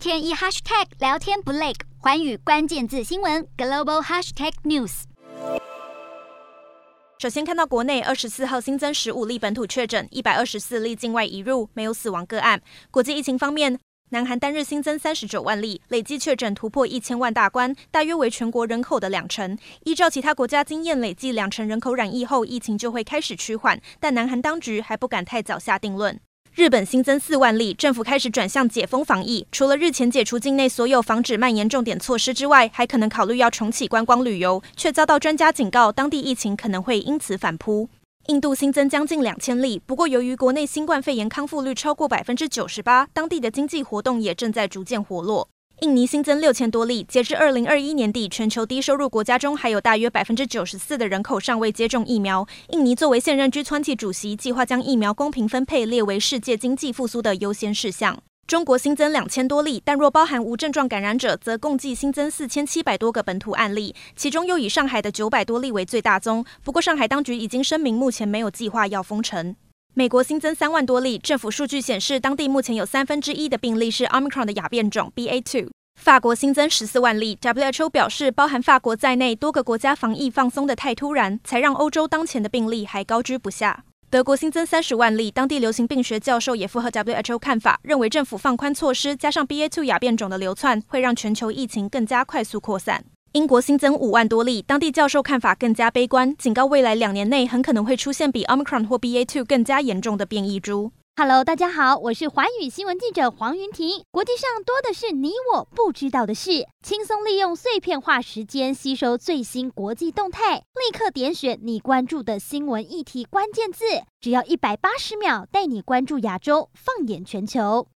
天一 hashtag 聊天不累，寰宇关键字新闻 global hashtag news。首先看到国内二十四号新增十五例本土确诊，一百二十四例境外移入，没有死亡个案。国际疫情方面，南韩单日新增三十九万例，累计确诊突破一千万大关，大约为全国人口的两成。依照其他国家经验，累计两成人口染疫后，疫情就会开始趋缓。但南韩当局还不敢太早下定论。日本新增四万例，政府开始转向解封防疫，除了日前解除境内所有防止蔓延重点措施之外，还可能考虑要重启观光旅游，却遭到专家警告，当地疫情可能会因此反扑。印度新增将近两千例，不过由于国内新冠肺炎康复率超过百分之九十八，当地的经济活动也正在逐渐活络。印尼新增六千多例，截至二零二一年底，全球低收入国家中还有大约百分之九十四的人口尚未接种疫苗。印尼作为现任 G20 主席，计划将疫苗公平分配列为世界经济复苏的优先事项。中国新增两千多例，但若包含无症状感染者，则共计新增四千七百多个本土案例，其中又以上海的九百多例为最大宗。不过，上海当局已经声明，目前没有计划要封城。美国新增三万多例，政府数据显示，当地目前有三分之一的病例是 Omicron 的亚变种 BA.2。法国新增十四万例，WHO 表示，包含法国在内多个国家防疫放松得太突然，才让欧洲当前的病例还高居不下。德国新增三十万例，当地流行病学教授也符合 WHO 看法，认为政府放宽措施加上 BA.2 亚变种的流窜，会让全球疫情更加快速扩散。英国新增五万多例，当地教授看法更加悲观，警告未来两年内很可能会出现比 Omicron 或 BA.2 更加严重的变异株。Hello，大家好，我是寰宇新闻记者黄云婷。国际上多的是你我不知道的事，轻松利用碎片化时间吸收最新国际动态，立刻点选你关注的新闻议题关键字，只要一百八十秒，带你关注亚洲，放眼全球。